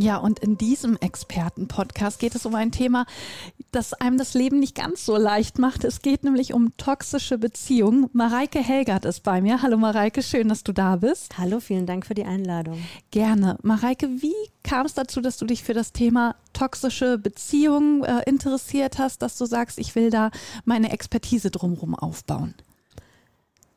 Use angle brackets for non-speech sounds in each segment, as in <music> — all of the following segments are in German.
Ja, und in diesem Experten-Podcast geht es um ein Thema, das einem das Leben nicht ganz so leicht macht. Es geht nämlich um toxische Beziehungen. Mareike Helgert ist bei mir. Hallo Mareike, schön, dass du da bist. Hallo, vielen Dank für die Einladung. Gerne. Mareike, wie kam es dazu, dass du dich für das Thema toxische Beziehungen äh, interessiert hast, dass du sagst, ich will da meine Expertise drumherum aufbauen?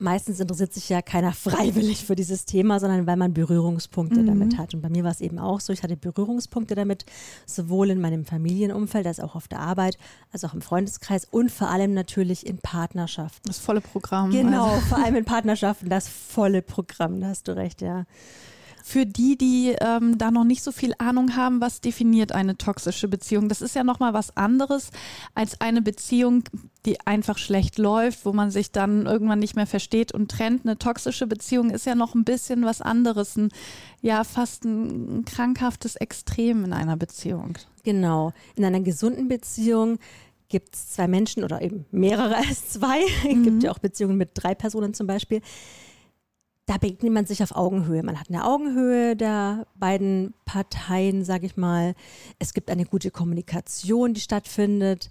Meistens interessiert sich ja keiner <laughs> freiwillig für dieses Thema, sondern weil man Berührungspunkte mhm. damit hat. Und bei mir war es eben auch so, ich hatte Berührungspunkte damit, sowohl in meinem Familienumfeld als auch auf der Arbeit, als auch im Freundeskreis und vor allem natürlich in Partnerschaften. Das volle Programm. Genau, also. vor allem in <laughs> Partnerschaften, das volle Programm, da hast du recht, ja. Für die, die ähm, da noch nicht so viel Ahnung haben, was definiert eine toxische Beziehung? Das ist ja nochmal was anderes als eine Beziehung, die einfach schlecht läuft, wo man sich dann irgendwann nicht mehr versteht und trennt. Eine toxische Beziehung ist ja noch ein bisschen was anderes, ein, ja fast ein krankhaftes Extrem in einer Beziehung. Genau. In einer gesunden Beziehung gibt es zwei Menschen oder eben mehrere als zwei. <laughs> Es mhm. gibt ja auch Beziehungen mit drei Personen zum Beispiel da begegnet man sich auf Augenhöhe. Man hat eine Augenhöhe der beiden Parteien, sage ich mal. Es gibt eine gute Kommunikation, die stattfindet.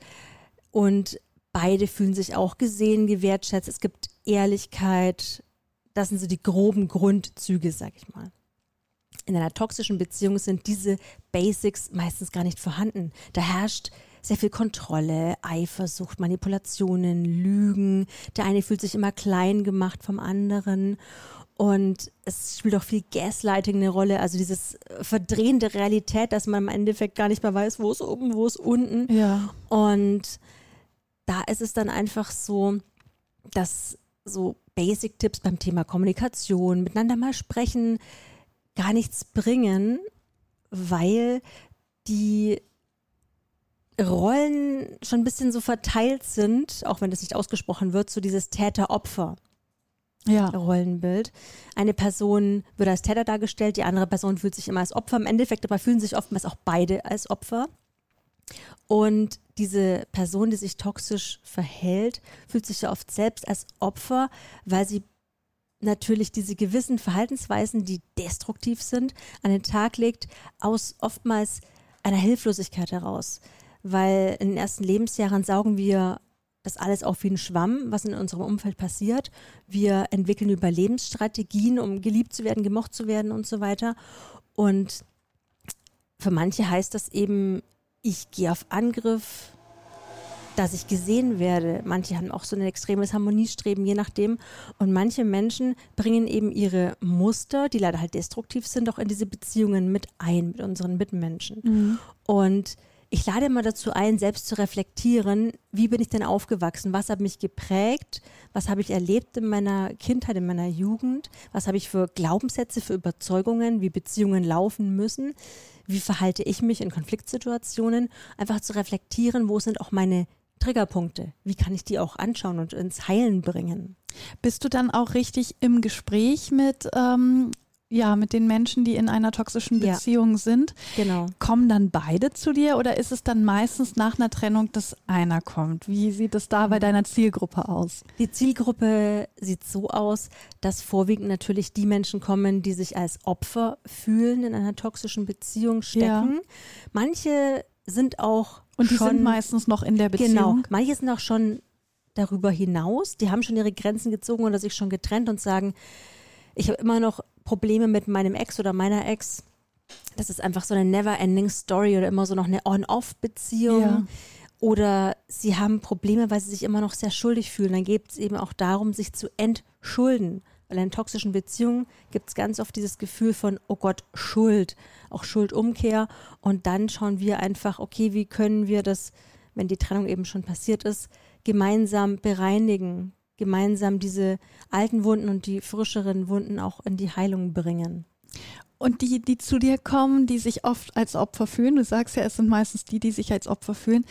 Und beide fühlen sich auch gesehen, gewertschätzt. Es gibt Ehrlichkeit. Das sind so die groben Grundzüge, sage ich mal. In einer toxischen Beziehung sind diese Basics meistens gar nicht vorhanden. Da herrscht sehr viel Kontrolle, Eifersucht, Manipulationen, Lügen. Der eine fühlt sich immer klein gemacht vom anderen. Und es spielt auch viel Gaslighting eine Rolle, also dieses Verdrehen der Realität, dass man im Endeffekt gar nicht mehr weiß, wo ist oben, wo ist unten. Ja. Und da ist es dann einfach so, dass so Basic-Tipps beim Thema Kommunikation, miteinander mal sprechen, gar nichts bringen, weil die Rollen schon ein bisschen so verteilt sind, auch wenn das nicht ausgesprochen wird, so dieses Täter-Opfer ja. Rollenbild. Eine Person wird als Täter dargestellt, die andere Person fühlt sich immer als Opfer. Im Endeffekt aber fühlen sich oftmals auch beide als Opfer. Und diese Person, die sich toxisch verhält, fühlt sich ja oft selbst als Opfer, weil sie natürlich diese gewissen Verhaltensweisen, die destruktiv sind, an den Tag legt, aus oftmals einer Hilflosigkeit heraus. Weil in den ersten Lebensjahren saugen wir das alles auch wie ein Schwamm, was in unserem Umfeld passiert. Wir entwickeln Überlebensstrategien, um geliebt zu werden, gemocht zu werden und so weiter. Und für manche heißt das eben, ich gehe auf Angriff, dass ich gesehen werde. Manche haben auch so ein extremes Harmoniestreben, je nachdem. Und manche Menschen bringen eben ihre Muster, die leider halt destruktiv sind, auch in diese Beziehungen mit ein, mit unseren Mitmenschen. Mhm. Und ich lade mal dazu ein, selbst zu reflektieren, wie bin ich denn aufgewachsen? Was hat mich geprägt? Was habe ich erlebt in meiner Kindheit, in meiner Jugend? Was habe ich für Glaubenssätze, für Überzeugungen, wie Beziehungen laufen müssen? Wie verhalte ich mich in Konfliktsituationen? Einfach zu reflektieren, wo sind auch meine Triggerpunkte? Wie kann ich die auch anschauen und ins Heilen bringen? Bist du dann auch richtig im Gespräch mit ähm, ja, mit den Menschen, die in einer toxischen Beziehung ja, sind. Genau. Kommen dann beide zu dir oder ist es dann meistens nach einer Trennung, dass einer kommt? Wie sieht es da bei mhm. deiner Zielgruppe aus? Die Zielgruppe sieht so aus, dass vorwiegend natürlich die Menschen kommen, die sich als Opfer fühlen, in einer toxischen Beziehung stecken. Ja. Manche sind auch und die schon, sind meistens noch in der Beziehung. Genau, manche sind auch schon darüber hinaus. Die haben schon ihre Grenzen gezogen oder sich schon getrennt und sagen, ich habe immer noch Probleme mit meinem Ex oder meiner Ex. Das ist einfach so eine never-ending Story oder immer so noch eine On-Off-Beziehung. Ja. Oder sie haben Probleme, weil sie sich immer noch sehr schuldig fühlen. Dann geht es eben auch darum, sich zu entschulden. Weil in toxischen Beziehungen gibt es ganz oft dieses Gefühl von, oh Gott, Schuld, auch Schuldumkehr. Und dann schauen wir einfach, okay, wie können wir das, wenn die Trennung eben schon passiert ist, gemeinsam bereinigen, gemeinsam diese alten Wunden und die frischeren Wunden auch in die Heilung bringen. Und die, die zu dir kommen, die sich oft als Opfer fühlen, du sagst ja, es sind meistens die, die sich als Opfer fühlen,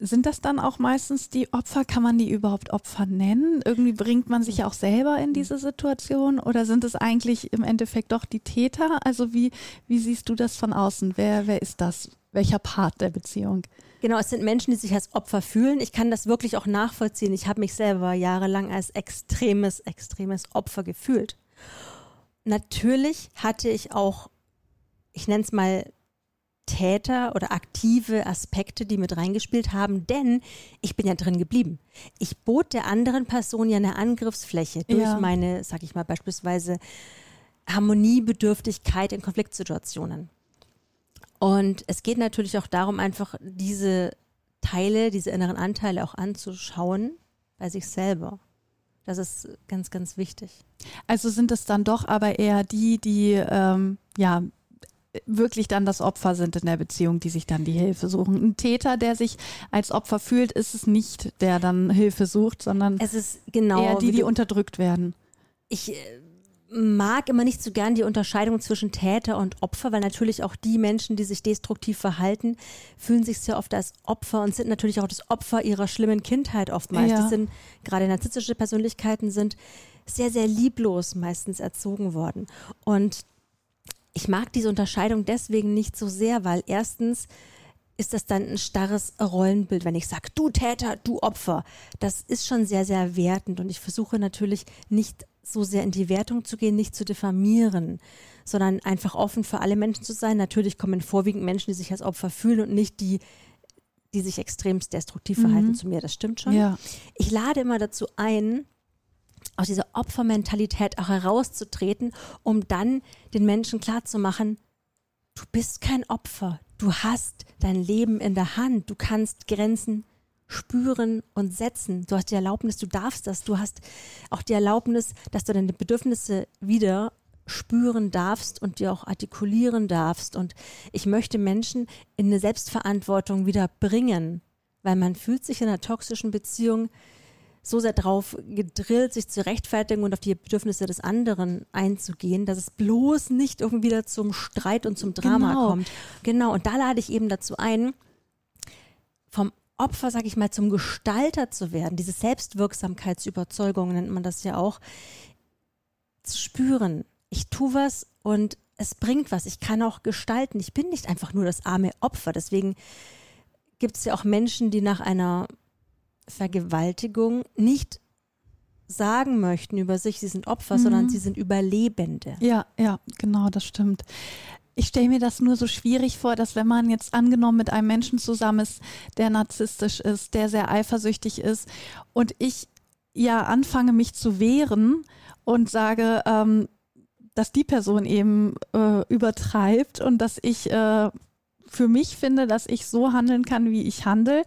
sind das dann auch meistens die Opfer? Kann man die überhaupt Opfer nennen? Irgendwie bringt man sich ja auch selber in diese Situation oder sind es eigentlich im Endeffekt doch die Täter? Also wie, wie siehst du das von außen? Wer, wer ist das? Welcher Part der Beziehung? Genau, es sind Menschen, die sich als Opfer fühlen. Ich kann das wirklich auch nachvollziehen. Ich habe mich selber jahrelang als extremes, extremes Opfer gefühlt. Natürlich hatte ich auch, ich nenne es mal Täter oder aktive Aspekte, die mit reingespielt haben, denn ich bin ja drin geblieben. Ich bot der anderen Person ja eine Angriffsfläche durch ja. meine, sag ich mal beispielsweise, Harmoniebedürftigkeit in Konfliktsituationen. Und es geht natürlich auch darum, einfach diese Teile, diese inneren Anteile auch anzuschauen bei sich selber. Das ist ganz, ganz wichtig. Also sind es dann doch aber eher die, die ähm, ja wirklich dann das Opfer sind in der Beziehung, die sich dann die Hilfe suchen. Ein Täter, der sich als Opfer fühlt, ist es nicht, der dann Hilfe sucht, sondern es ist genau eher die, die unterdrückt werden. Ich äh, mag immer nicht so gern die Unterscheidung zwischen Täter und Opfer, weil natürlich auch die Menschen, die sich destruktiv verhalten, fühlen sich sehr oft als Opfer und sind natürlich auch das Opfer ihrer schlimmen Kindheit oftmals. Ja. Die sind, gerade narzisstische Persönlichkeiten sind sehr, sehr lieblos meistens erzogen worden. Und ich mag diese Unterscheidung deswegen nicht so sehr, weil erstens ist das dann ein starres Rollenbild, wenn ich sage, du Täter, du Opfer. Das ist schon sehr, sehr wertend und ich versuche natürlich nicht so sehr in die Wertung zu gehen, nicht zu diffamieren, sondern einfach offen für alle Menschen zu sein. Natürlich kommen vorwiegend Menschen, die sich als Opfer fühlen und nicht die, die sich extremst destruktiv verhalten mhm. zu mir. Das stimmt schon. Ja. Ich lade immer dazu ein, aus dieser Opfermentalität auch herauszutreten, um dann den Menschen klarzumachen, du bist kein Opfer, du hast dein Leben in der Hand, du kannst Grenzen spüren und setzen. Du hast die Erlaubnis, du darfst das. Du hast auch die Erlaubnis, dass du deine Bedürfnisse wieder spüren darfst und dir auch artikulieren darfst. Und ich möchte Menschen in eine Selbstverantwortung wieder bringen, weil man fühlt sich in einer toxischen Beziehung so sehr darauf gedrillt, sich zu rechtfertigen und auf die Bedürfnisse des anderen einzugehen, dass es bloß nicht irgendwie wieder zum Streit und zum Drama genau. kommt. Genau, und da lade ich eben dazu ein, vom Opfer, sag ich mal, zum Gestalter zu werden, diese Selbstwirksamkeitsüberzeugung nennt man das ja auch, zu spüren, ich tue was und es bringt was, ich kann auch gestalten, ich bin nicht einfach nur das arme Opfer. Deswegen gibt es ja auch Menschen, die nach einer Vergewaltigung nicht sagen möchten über sich, sie sind Opfer, mhm. sondern sie sind Überlebende. Ja, ja, genau, das stimmt. Ich stelle mir das nur so schwierig vor, dass wenn man jetzt angenommen mit einem Menschen zusammen ist, der narzisstisch ist, der sehr eifersüchtig ist und ich ja anfange mich zu wehren und sage, ähm, dass die Person eben äh, übertreibt und dass ich äh, für mich finde, dass ich so handeln kann, wie ich handle,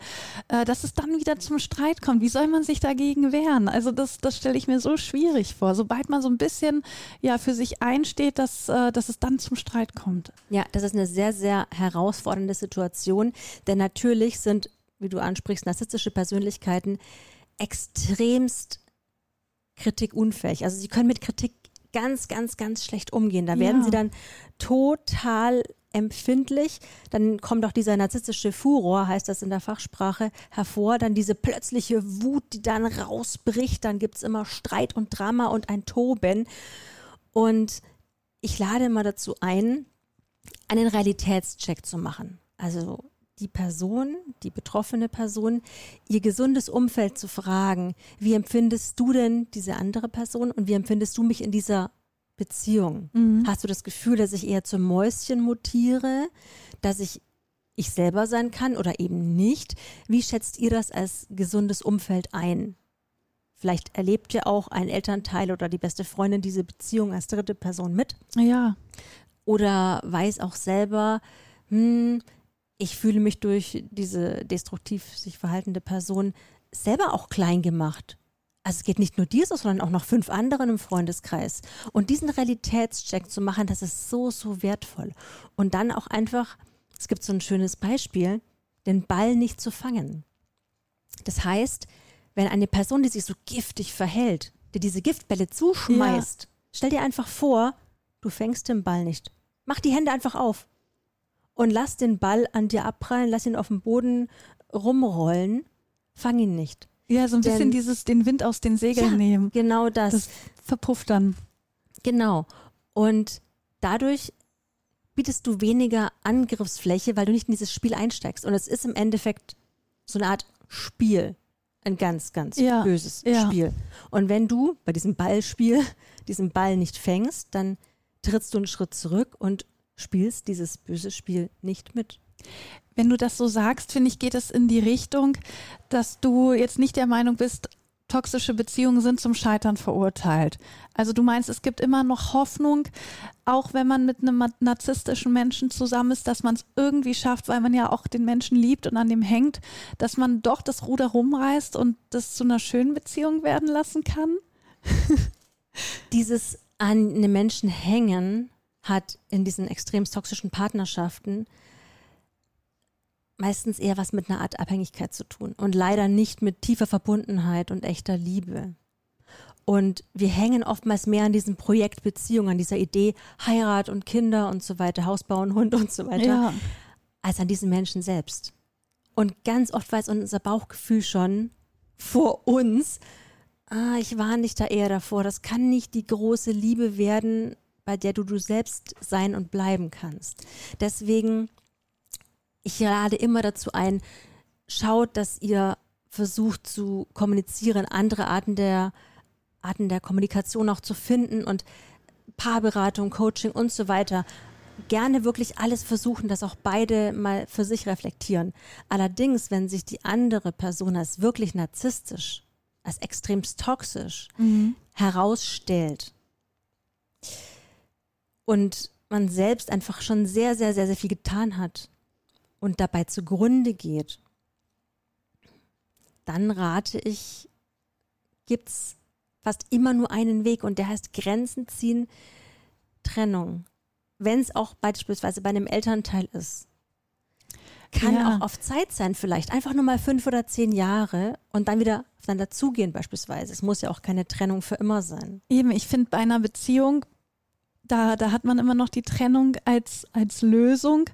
äh, dass es dann wieder zum Streit kommt. Wie soll man sich dagegen wehren? Also das, das stelle ich mir so schwierig vor. Sobald man so ein bisschen ja für sich einsteht, dass, äh, dass es dann zum Streit kommt. Ja, das ist eine sehr, sehr herausfordernde Situation, denn natürlich sind, wie du ansprichst, narzisstische Persönlichkeiten extremst kritikunfähig. Also sie können mit Kritik ganz, ganz, ganz schlecht umgehen. Da werden ja. sie dann total empfindlich. Dann kommt auch dieser narzisstische Furor, heißt das in der Fachsprache, hervor. Dann diese plötzliche Wut, die dann rausbricht. Dann gibt es immer Streit und Drama und ein Toben. Und ich lade mal dazu ein, einen Realitätscheck zu machen. Also die Person, die betroffene Person, ihr gesundes Umfeld zu fragen, wie empfindest du denn diese andere Person und wie empfindest du mich in dieser Beziehung? Mhm. Hast du das Gefühl, dass ich eher zum Mäuschen mutiere, dass ich ich selber sein kann oder eben nicht? Wie schätzt ihr das als gesundes Umfeld ein? Vielleicht erlebt ja auch ein Elternteil oder die beste Freundin diese Beziehung als dritte Person mit. Ja. Oder weiß auch selber, hm, ich fühle mich durch diese destruktiv sich verhaltende Person selber auch klein gemacht. Also es geht nicht nur dir so, sondern auch noch fünf anderen im Freundeskreis. Und diesen Realitätscheck zu machen, das ist so, so wertvoll. Und dann auch einfach, es gibt so ein schönes Beispiel, den Ball nicht zu fangen. Das heißt, wenn eine Person, die sich so giftig verhält, dir diese Giftbälle zuschmeißt, ja. stell dir einfach vor, du fängst den Ball nicht. Mach die Hände einfach auf und lass den Ball an dir abprallen, lass ihn auf dem Boden rumrollen, fang ihn nicht. Ja, so ein Denn, bisschen dieses den Wind aus den Segeln ja, nehmen. Genau das. Das verpufft dann. Genau. Und dadurch bietest du weniger Angriffsfläche, weil du nicht in dieses Spiel einsteigst. Und es ist im Endeffekt so eine Art Spiel. Ein ganz, ganz ja, böses ja. Spiel. Und wenn du bei diesem Ballspiel <laughs> diesen Ball nicht fängst, dann trittst du einen Schritt zurück und spielst dieses böse Spiel nicht mit. Wenn du das so sagst, finde ich, geht es in die Richtung, dass du jetzt nicht der Meinung bist, toxische Beziehungen sind zum Scheitern verurteilt. Also du meinst, es gibt immer noch Hoffnung, auch wenn man mit einem narzisstischen Menschen zusammen ist, dass man es irgendwie schafft, weil man ja auch den Menschen liebt und an dem hängt, dass man doch das Ruder rumreißt und das zu einer schönen Beziehung werden lassen kann? <laughs> Dieses an einem Menschen hängen hat in diesen extrem toxischen Partnerschaften meistens eher was mit einer Art Abhängigkeit zu tun und leider nicht mit tiefer Verbundenheit und echter Liebe. Und wir hängen oftmals mehr an diesem Projekt Beziehung, an dieser Idee Heirat und Kinder und so weiter, Haus bauen, Hund und so weiter, ja. als an diesen Menschen selbst. Und ganz oft weiß unser Bauchgefühl schon vor uns, ah, ich war nicht da eher davor, das kann nicht die große Liebe werden, bei der du du selbst sein und bleiben kannst. Deswegen ich lade immer dazu ein, schaut, dass ihr versucht zu kommunizieren, andere Arten der, Arten der Kommunikation auch zu finden und Paarberatung, Coaching und so weiter. Gerne wirklich alles versuchen, dass auch beide mal für sich reflektieren. Allerdings, wenn sich die andere Person als wirklich narzisstisch, als extremst toxisch mhm. herausstellt und man selbst einfach schon sehr, sehr, sehr, sehr viel getan hat, und dabei zugrunde geht, dann rate ich, gibt es fast immer nur einen Weg und der heißt Grenzen ziehen, Trennung. Wenn es auch beispielsweise bei einem Elternteil ist. Kann ja. auch auf Zeit sein, vielleicht. Einfach nur mal fünf oder zehn Jahre und dann wieder aufeinander zugehen, beispielsweise. Es muss ja auch keine Trennung für immer sein. Eben, ich finde, bei einer Beziehung da, da hat man immer noch die Trennung als, als Lösung.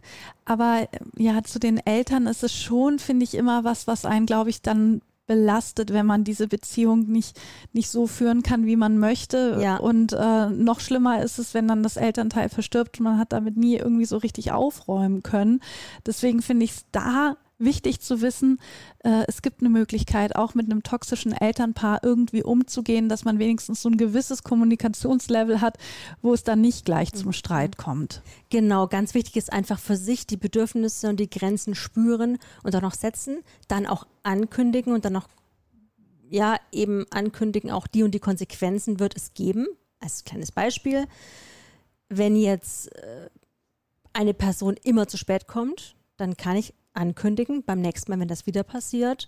Aber ja, zu den Eltern ist es schon, finde ich, immer was, was einen, glaube ich, dann belastet, wenn man diese Beziehung nicht, nicht so führen kann, wie man möchte. Ja. Und äh, noch schlimmer ist es, wenn dann das Elternteil verstirbt und man hat damit nie irgendwie so richtig aufräumen können. Deswegen finde ich es da wichtig zu wissen, äh, es gibt eine Möglichkeit, auch mit einem toxischen Elternpaar irgendwie umzugehen, dass man wenigstens so ein gewisses Kommunikationslevel hat, wo es dann nicht gleich zum mhm. Streit kommt. Genau, ganz wichtig ist einfach für sich die Bedürfnisse und die Grenzen spüren und dann auch setzen, dann auch ankündigen und dann auch ja, eben ankündigen, auch die und die Konsequenzen wird es geben. Als kleines Beispiel, wenn jetzt äh, eine Person immer zu spät kommt, dann kann ich ankündigen, beim nächsten Mal, wenn das wieder passiert,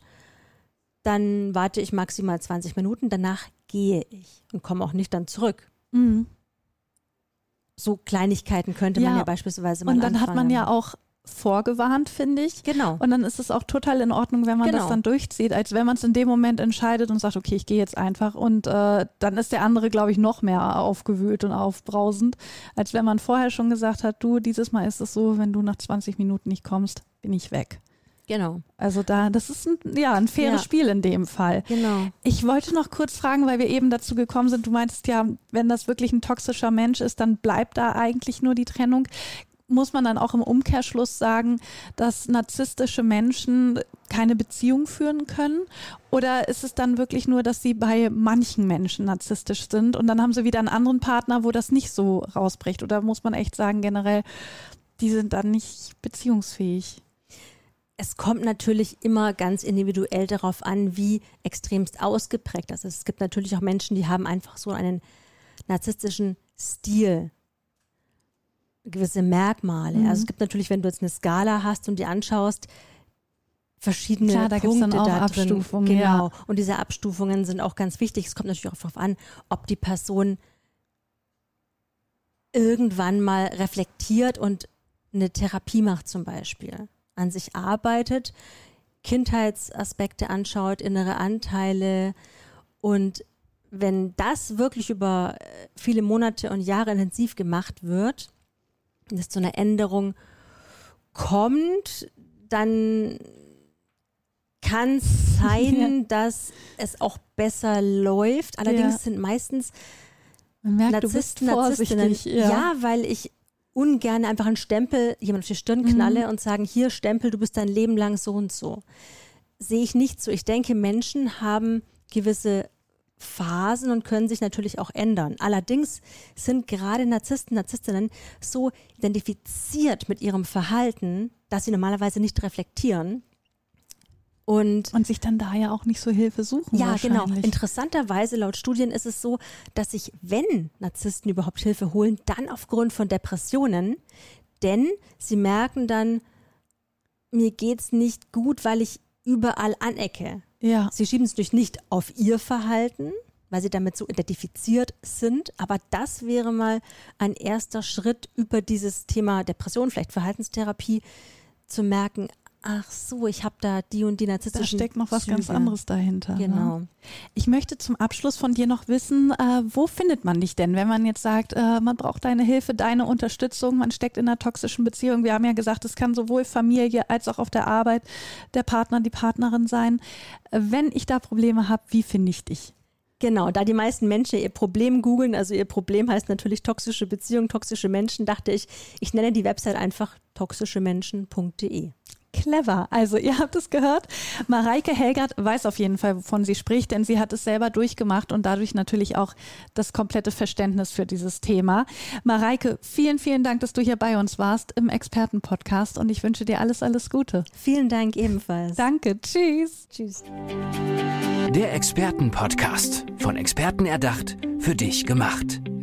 dann warte ich maximal 20 Minuten, danach gehe ich und komme auch nicht dann zurück. Mhm. So Kleinigkeiten könnte ja. man ja beispielsweise mal Und dann anfangen. hat man ja auch vorgewarnt, finde ich. Genau. Und dann ist es auch total in Ordnung, wenn man genau. das dann durchzieht, als wenn man es in dem Moment entscheidet und sagt, okay, ich gehe jetzt einfach. Und äh, dann ist der andere, glaube ich, noch mehr aufgewühlt und aufbrausend, als wenn man vorher schon gesagt hat, du, dieses Mal ist es so, wenn du nach 20 Minuten nicht kommst, bin ich weg. Genau. Also da, das ist ein, ja, ein faires ja. Spiel in dem Fall. Genau. Ich wollte noch kurz fragen, weil wir eben dazu gekommen sind, du meintest ja, wenn das wirklich ein toxischer Mensch ist, dann bleibt da eigentlich nur die Trennung muss man dann auch im Umkehrschluss sagen, dass narzisstische Menschen keine Beziehung führen können? Oder ist es dann wirklich nur, dass sie bei manchen Menschen narzisstisch sind und dann haben sie wieder einen anderen Partner, wo das nicht so rausbricht? Oder muss man echt sagen, generell, die sind dann nicht beziehungsfähig? Es kommt natürlich immer ganz individuell darauf an, wie extremst ausgeprägt das ist. Es gibt natürlich auch Menschen, die haben einfach so einen narzisstischen Stil gewisse Merkmale. Mhm. Also es gibt natürlich, wenn du jetzt eine Skala hast und die anschaust, verschiedene Klar, da Punkte dann auch da Abstufungen. Drin. Genau. Ja. Und diese Abstufungen sind auch ganz wichtig. Es kommt natürlich auch darauf an, ob die Person irgendwann mal reflektiert und eine Therapie macht zum Beispiel, an sich arbeitet, Kindheitsaspekte anschaut, innere Anteile und wenn das wirklich über viele Monate und Jahre intensiv gemacht wird, dass zu einer Änderung kommt, dann kann <laughs> sein, ja. dass es auch besser läuft. Allerdings ja. sind meistens Man merkt, Narzissten, Narzisstinnen. Ja. ja, weil ich ungern einfach einen Stempel jemand auf die Stirn knalle mhm. und sagen, hier Stempel, du bist dein Leben lang so und so. Sehe ich nicht so. Ich denke, Menschen haben gewisse Phasen und können sich natürlich auch ändern. Allerdings sind gerade Narzissten, Narzisstinnen so identifiziert mit ihrem Verhalten, dass sie normalerweise nicht reflektieren. Und, und sich dann da ja auch nicht so Hilfe suchen. Ja, genau. Interessanterweise, laut Studien ist es so, dass sich, wenn Narzissten überhaupt Hilfe holen, dann aufgrund von Depressionen, denn sie merken dann, mir geht es nicht gut, weil ich überall anecke. Ja. Sie schieben es natürlich nicht auf ihr Verhalten, weil sie damit so identifiziert sind. Aber das wäre mal ein erster Schritt über dieses Thema Depression, vielleicht Verhaltenstherapie, zu merken, ach so, ich habe da die und die narzisstischen. Da steckt noch was Züge. ganz anderes dahinter. Ne? Genau. Ne? Ich möchte zum Abschluss von dir noch wissen, äh, wo findet man dich denn, wenn man jetzt sagt, äh, man braucht deine Hilfe, deine Unterstützung, man steckt in einer toxischen Beziehung. Wir haben ja gesagt, es kann sowohl Familie als auch auf der Arbeit der Partner, die Partnerin sein. Wenn ich da Probleme habe, wie finde ich dich? Genau, da die meisten Menschen ihr Problem googeln, also ihr Problem heißt natürlich toxische Beziehungen, toxische Menschen, dachte ich, ich nenne die Website einfach toxischemenschen.de clever. Also ihr habt es gehört. Mareike Helgert weiß auf jeden Fall, wovon sie spricht, denn sie hat es selber durchgemacht und dadurch natürlich auch das komplette Verständnis für dieses Thema. Mareike, vielen, vielen Dank, dass du hier bei uns warst im Expertenpodcast und ich wünsche dir alles, alles Gute. Vielen Dank ebenfalls. Danke. Tschüss. Tschüss. Der Expertenpodcast. Von Experten erdacht, für dich gemacht.